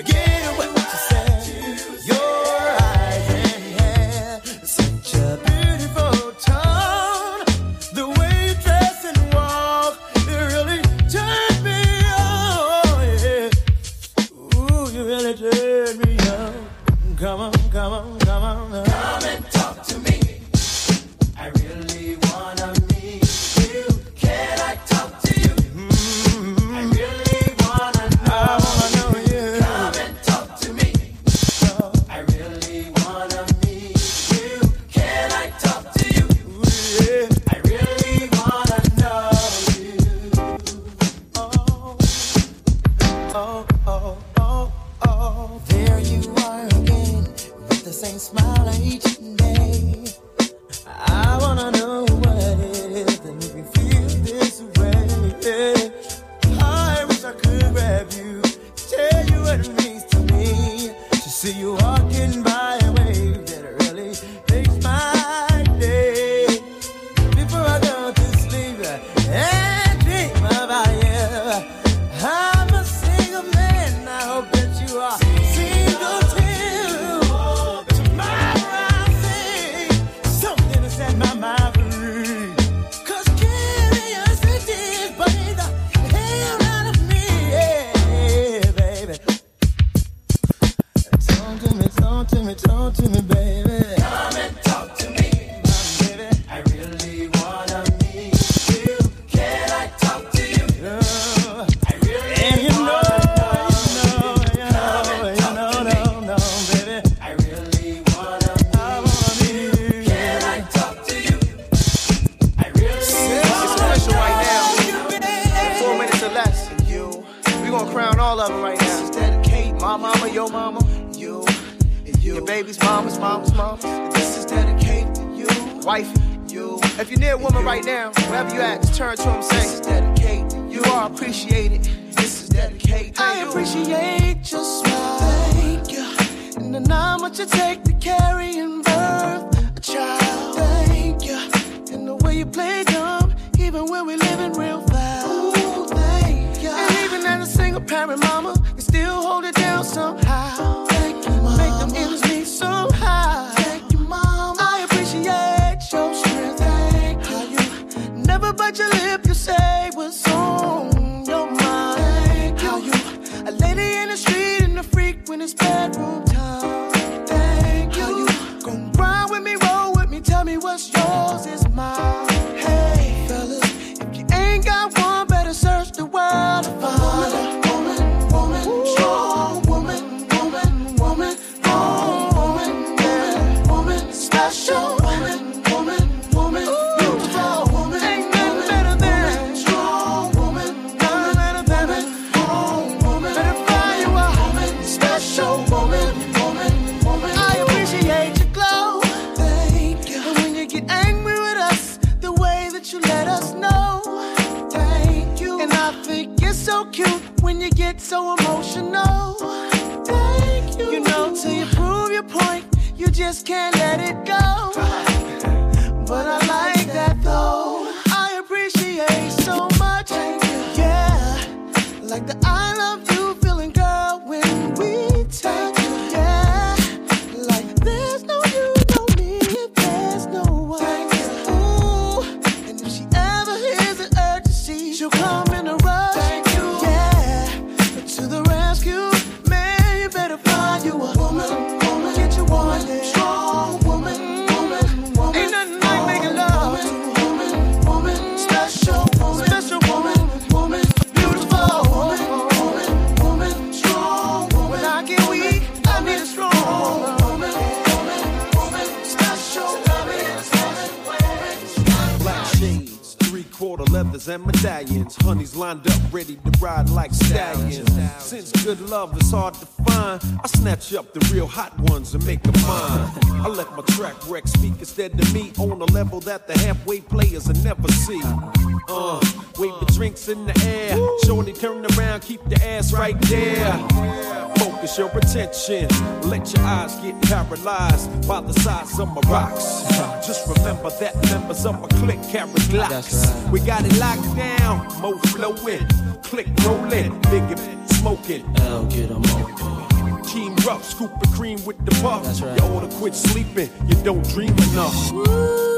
again. appreciate your smile. Thank you. And I know how much it takes to carry and birth a child. Thank you. And the way you play dumb, even when we live in real fast. Ooh, thank you. And even as a single parent mama, you still hold it down some. just can't let it go. like stallions. Since good love is hard to find, I snatch up the real hot ones and make them mine. I let my track wreck speak instead to me on a level that the halfway players will never see. Uh, wave the drinks in the air. Shorty turn around, keep the ass right there focus your attention. Let your eyes get paralyzed by the size of my rocks. Just remember that members of my clique carry glocks. Right. We got it locked down, mo flowing, click rolling, big smoking. I'll get them open. Team rough, scoop the cream with the puff. Right. You oughta quit sleeping, you don't dream enough. Woo.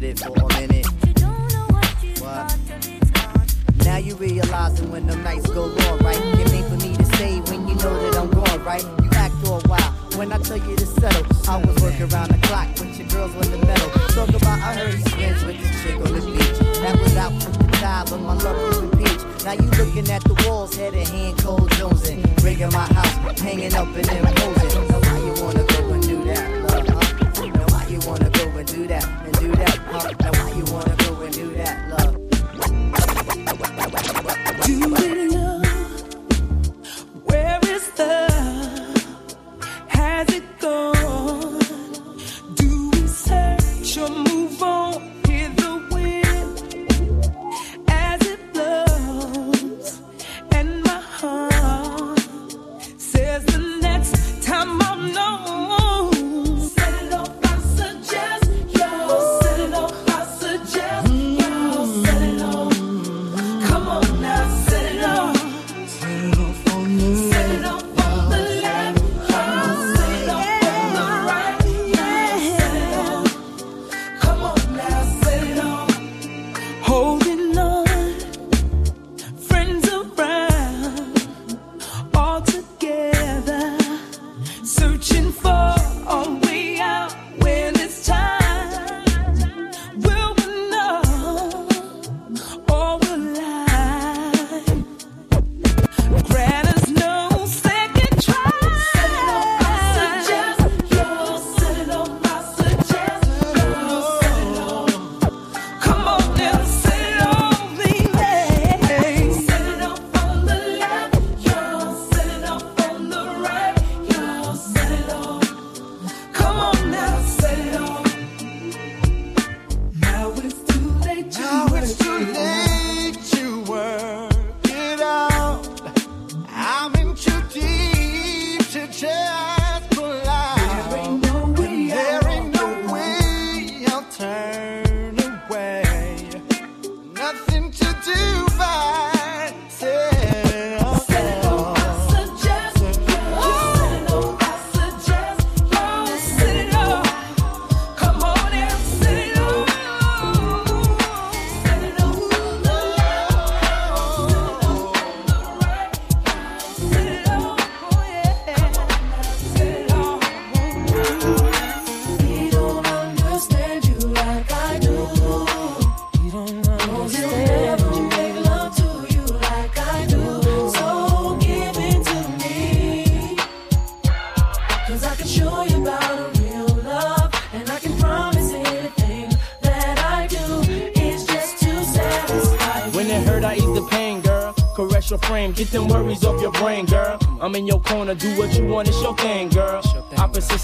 with it for a minute. What? Now you realizing when the nights go long, right? It ain't for me to say when you know that I'm gone, right? You act all wild when I tell you to settle. I was working around the clock with your girls with the metal. Talk about I heard you friends with this chick on the beach. That was out with the tie, but my love was with peach. Now you looking at the walls, head and hand, cold jonesing. Breaking my house, hanging up and imposing. Now why you wanna go and do that, love, huh? Now why you wanna go and do that, and do that? burn.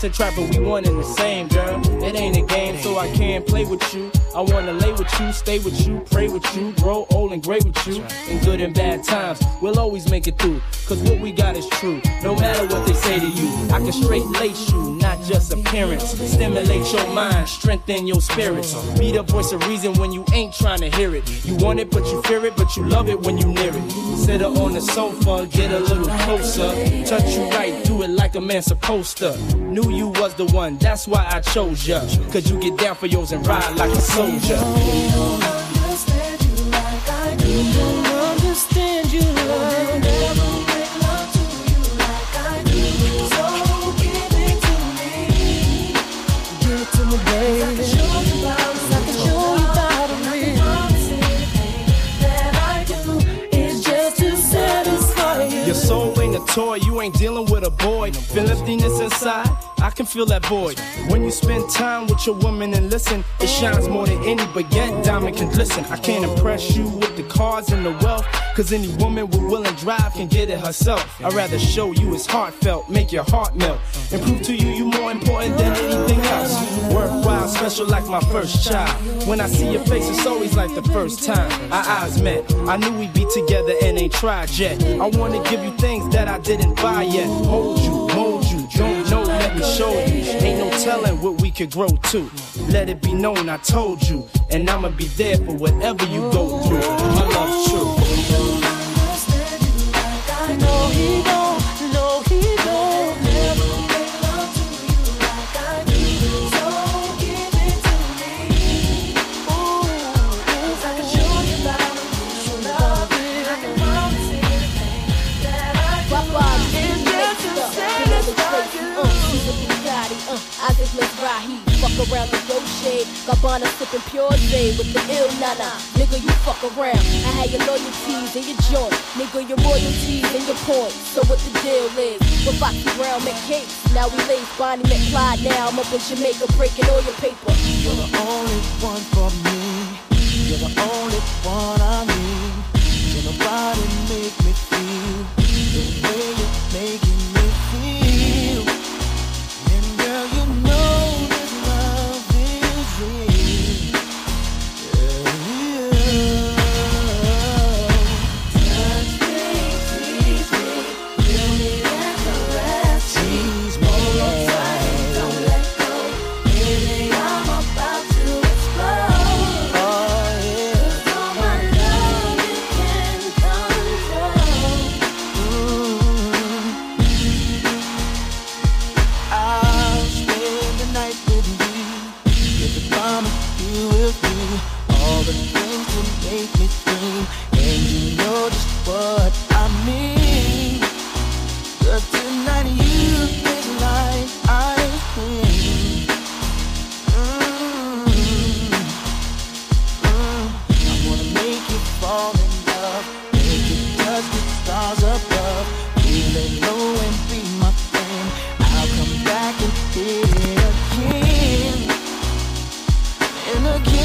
Attract, but we one and the same, girl. It ain't a game, so I can't play with you. I wanna lay with you, stay with you, pray with you, grow old and great with you. In good and bad times, we'll always make it through. Cause what we got is true, no matter what they say to you. I can straight lace you, not just appearance. Stimulate your mind, strengthen your spirits. Be the voice of reason when you ain't trying to hear it. You want it, but you fear it, but you love it when you near it. Sit her on the sofa, get a little closer. Touch you right, do it like a man supposed to. Knew you was the one, that's why I chose ya. Cause you get down for yours and ride like a soldier. Ain't dealing with a boy. Feel emptiness inside, I can feel that void. When you spend time with your woman and listen, it shines more than any, but yet diamond can glisten. I can't impress you with the cars and the wealth, cause any woman with will and drive can get it herself. I'd rather show you it's heartfelt, make your heart melt, and prove to you you're more important than anything else. Worthwhile, special like my first child. When I see your face, it's always like the first time our eyes met. I knew we'd be together and ain't tried yet. I wanna give you things that I didn't buy yet. Hold you, mold you, don't know, let me show you. Ain't telling what we could grow to. Let it be known I told you, and I'ma be there for whatever you go through. My love's true. Isaac Mizrahi. Fuck around the Dolce, Gabbana sipping pure J with the ill nana. Nigga, you fuck around. I had your loyalties and your joint. Nigga, your royalties and your points. So what the deal is? With Foxy Brown cakes. Now we lace Bonnie McFly. Now I'm up in Jamaica breaking all your paper. You're the only one for me. You're the only one I need. Can nobody make me and again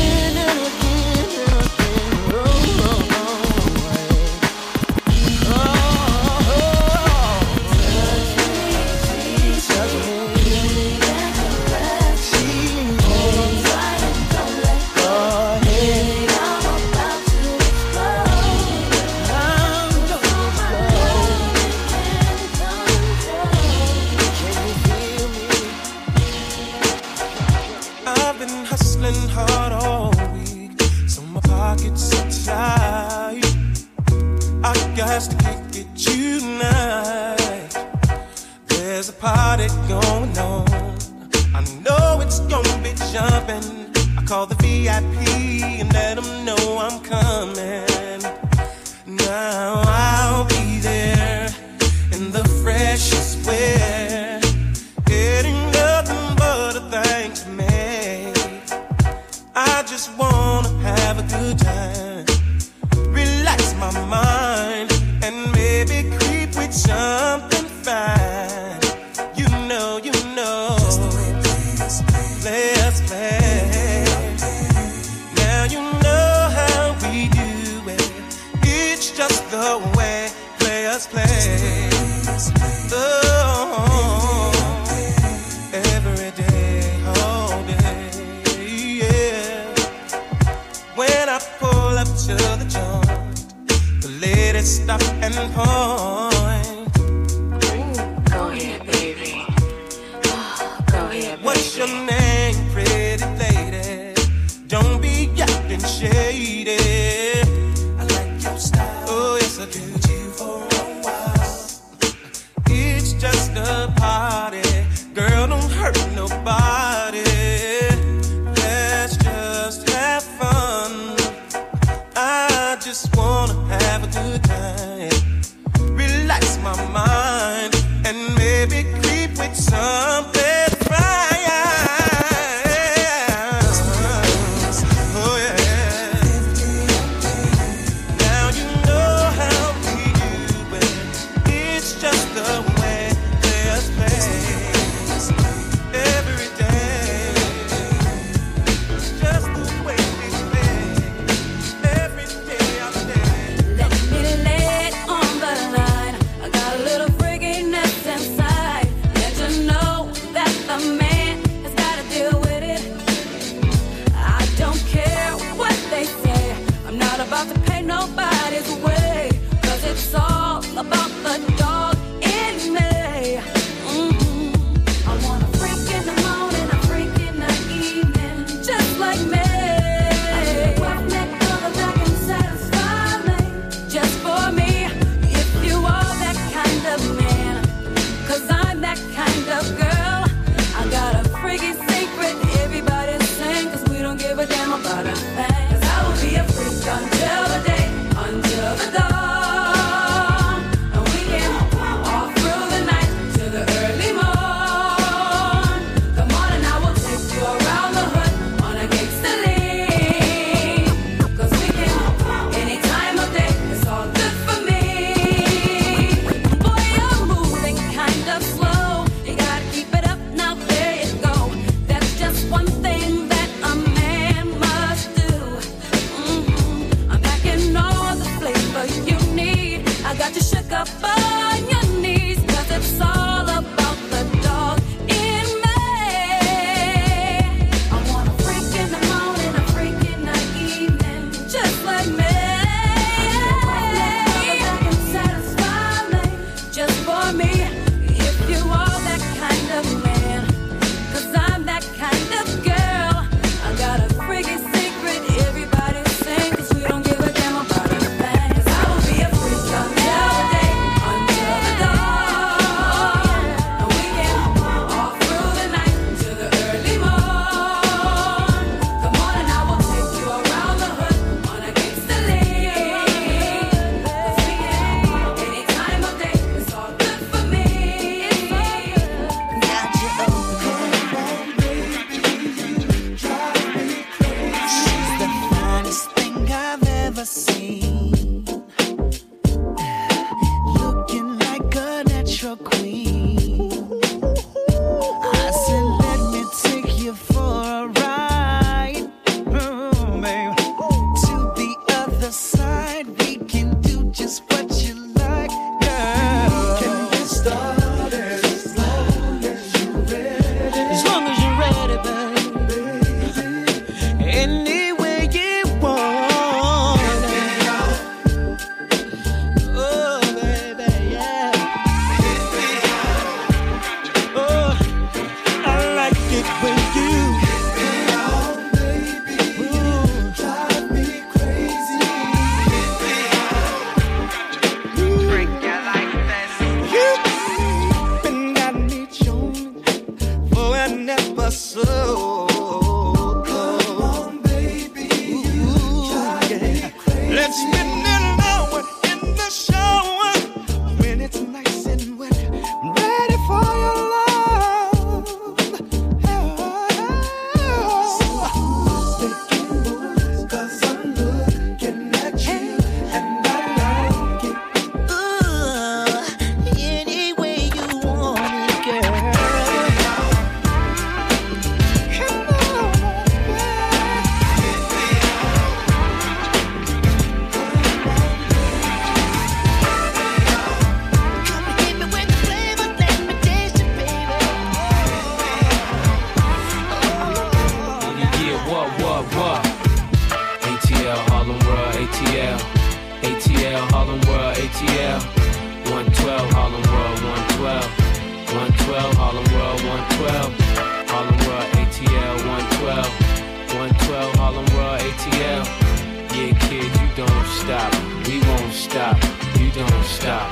don't stop.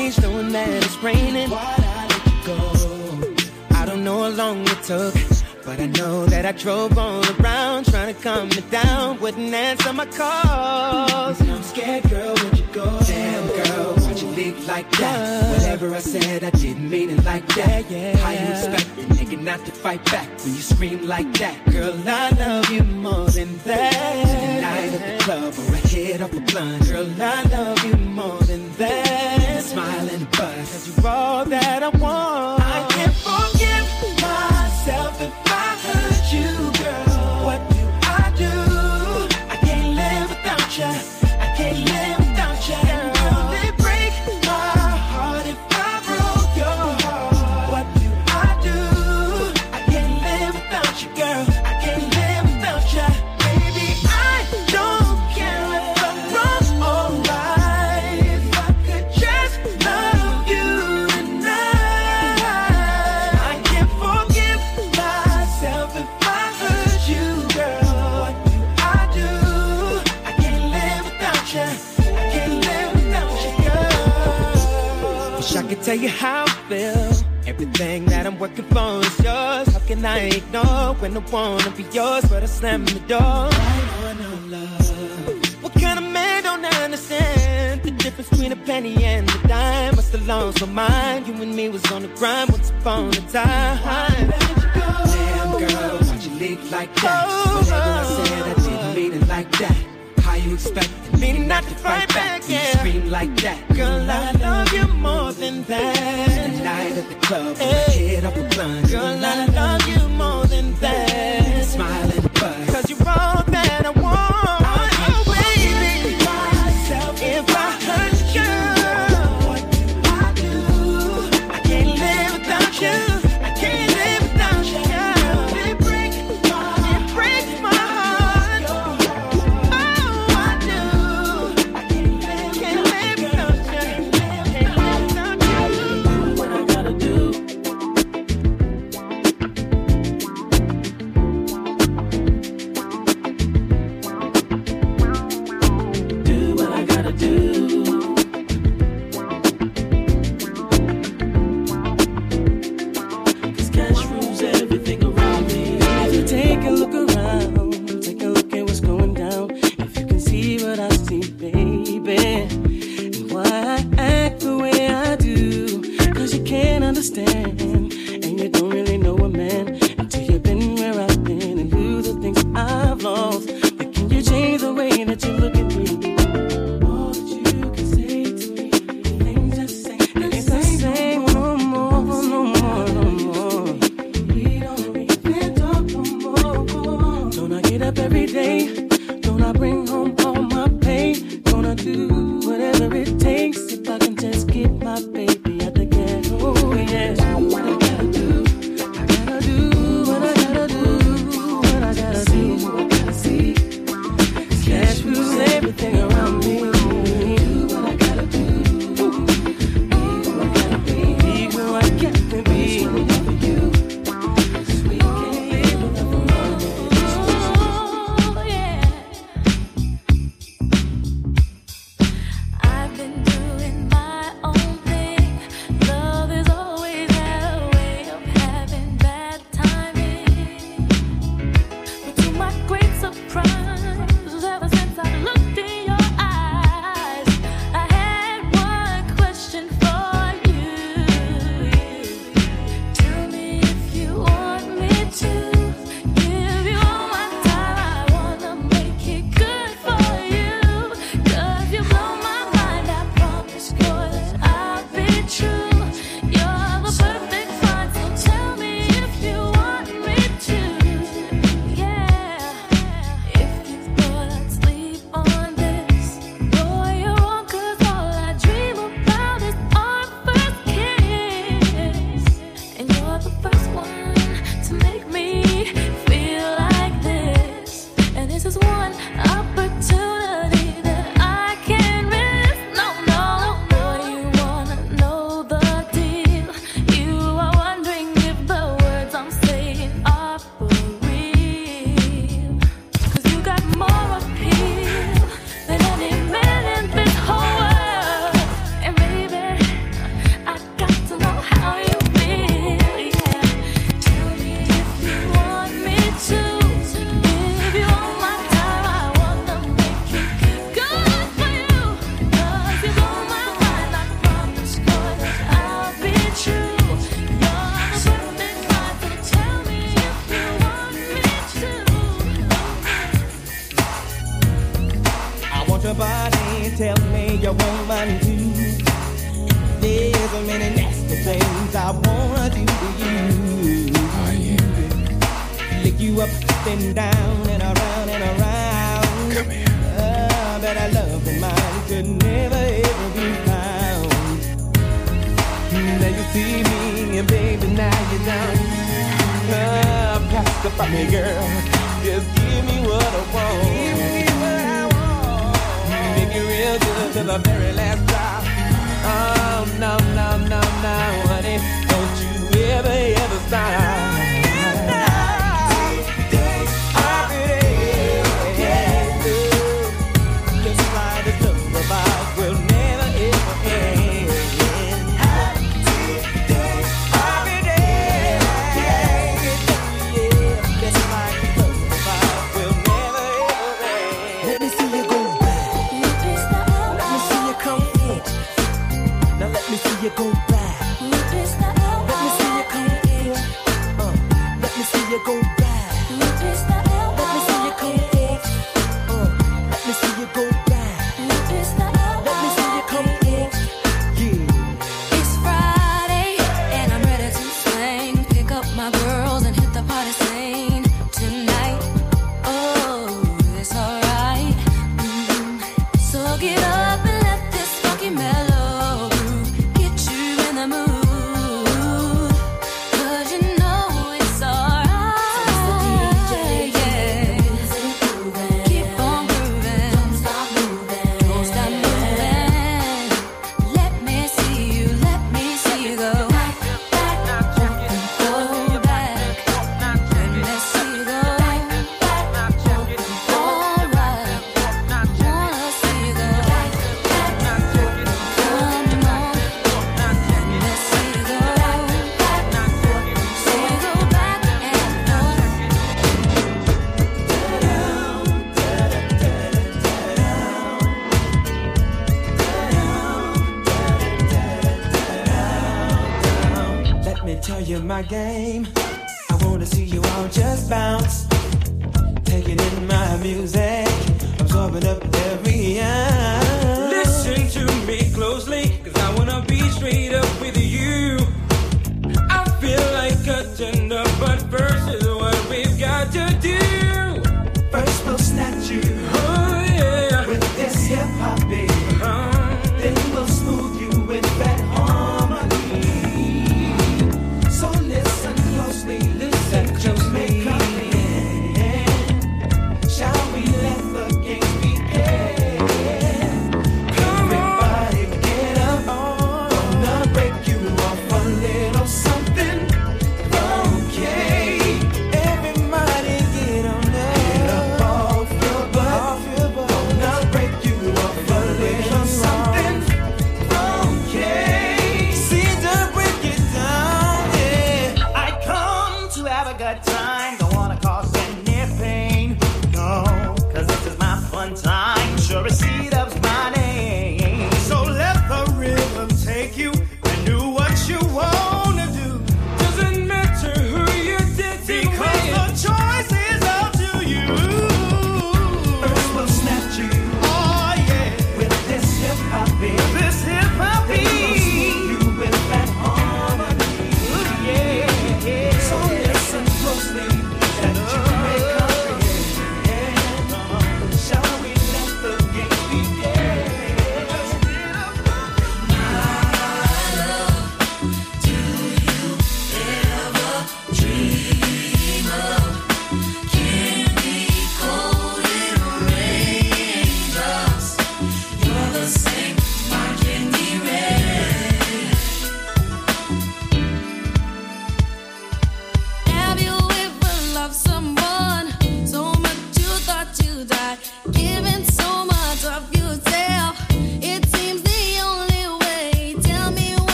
Got in the range, knowing that it's raining. Why'd I let you go? I don't know how long it took, but I know that I drove all around trying to calm it down, wouldn't answer my calls. I'm scared, girl, where'd you go? Damn, girl, why'd you leave like that? Whatever I said, I didn't mean it like that. Yeah, How you expect a nigga not to fight back when you scream like that? Girl, I love you more than that. Tonight at the club or a hit off a blunt. Girl, I love you more than that. And a cause you're all that I want. Tell you how I feel. Everything that I'm working for is yours. How can I ignore when I wanna be yours? But I slam the door. I wanna love. What kind of man don't understand the difference between a penny and a dime? I still lost my mind. You and me was on the grind once upon a time. Damn girl, why'd you leave like that? Whatever I said, I didn't mean it like that. You expect me not to fight back? You scream like that. Girl, I love you more than that. Tonight at the club, I hit up a blunt. Girl, I love you more than that. Smile and buzz.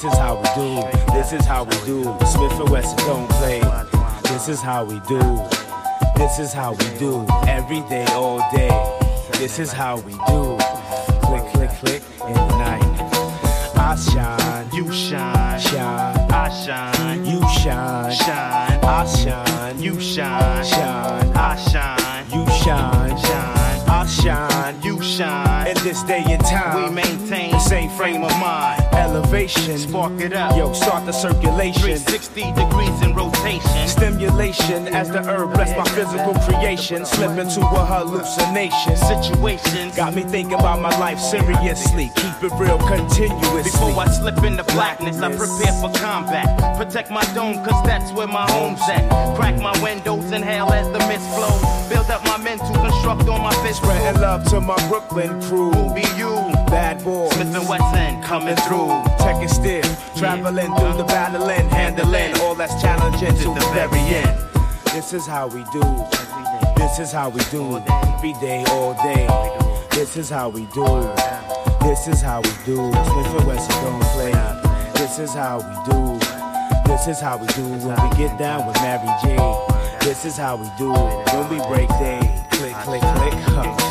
This is how we do. This is how we do. Smith and Wesson don't play. This is how we do. This is how we do every day, all day. This is how we do. Click, click, click in the night. I shine, you shine, shine. I shine, you shine, shine. I shine, you shine, shine. I shine, you shine, shine. I shine, you shine. In this day and time, we maintain the same frame of mind. Elevation, spark it up. Yo, start the circulation. 360 degrees in rotation. Stimulation as the herb bless my physical creation. Slip into a hallucination. Situations got me thinking about my life seriously. Keep it real continuously. Before I slip into blackness, I prepare for combat. Protect my dome, cause that's where my home's at. Crack my windows, inhale as the mist flows. Build up my mental, construct on my fist. Spreading love to my Brooklyn crew. Who be you? Bad boy. Smith and Wesson coming through. Check it still. Traveling through the battling, handling all that's challenging to the very end. This is how we do. This is how we do. Every day, all day. This is how we do. This is how we do. Smith and Wesson don't play. This is how we do. This is how we do when we get down with Mary J. This is how we do it when we break day. Click, click, click. Huh.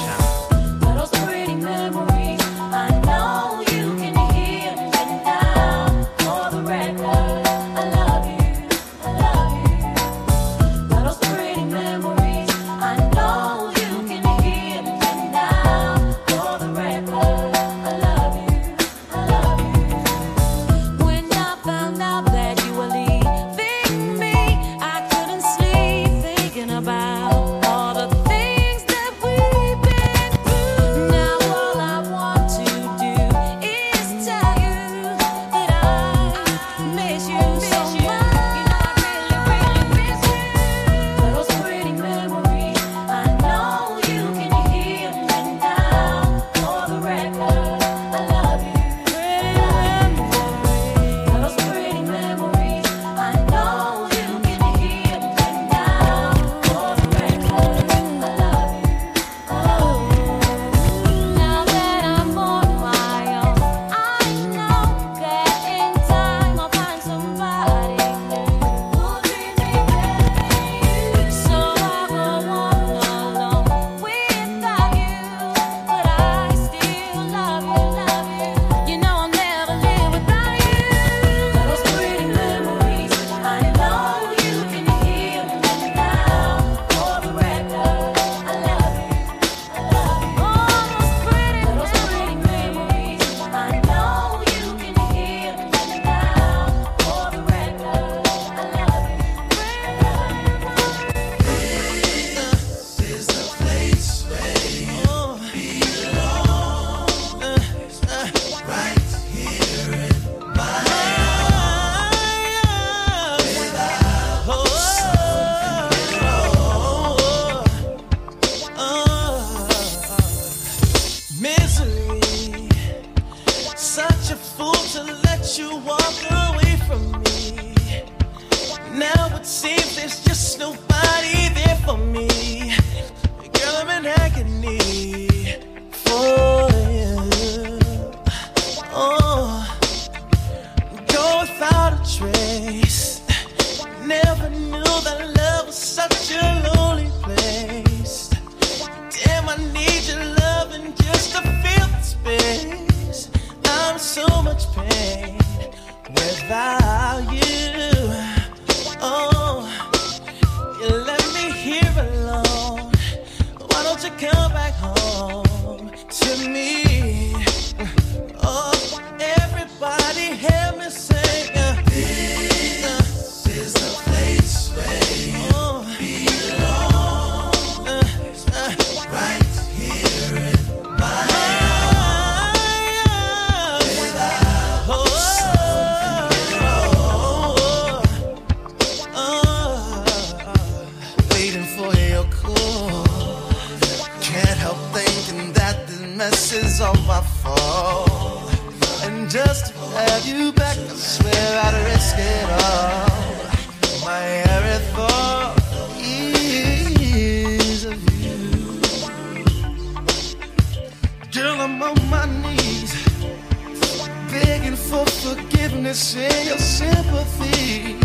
kindness and your sympathy.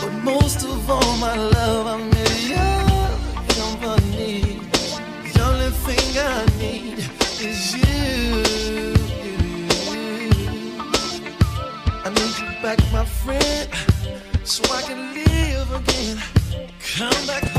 But most of all, my love, i your company. The only thing I need is you. I need you back, my friend, so I can live again. Come back.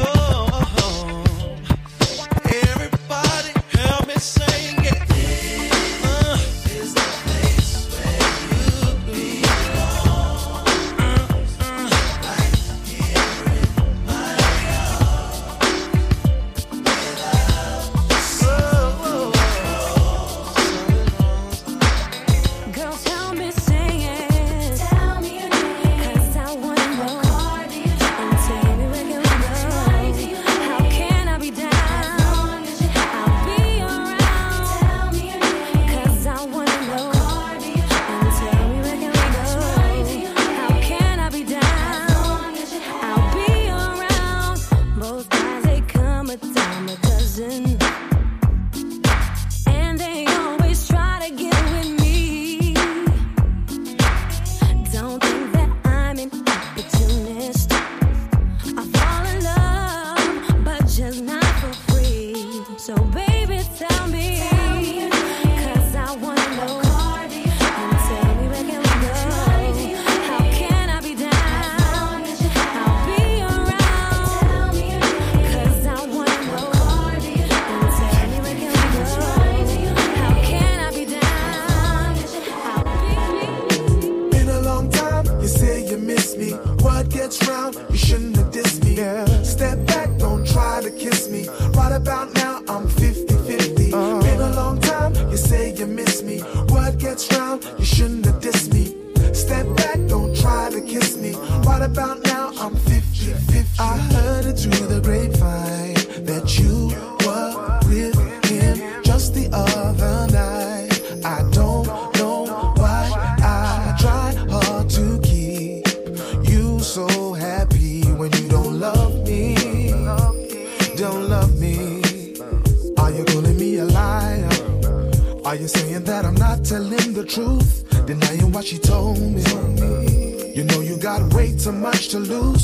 to lose.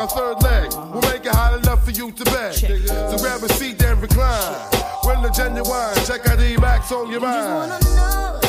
my third leg will make it hot enough for you to beg. So grab a seat and recline. When the genuine, check out the backs on your mind.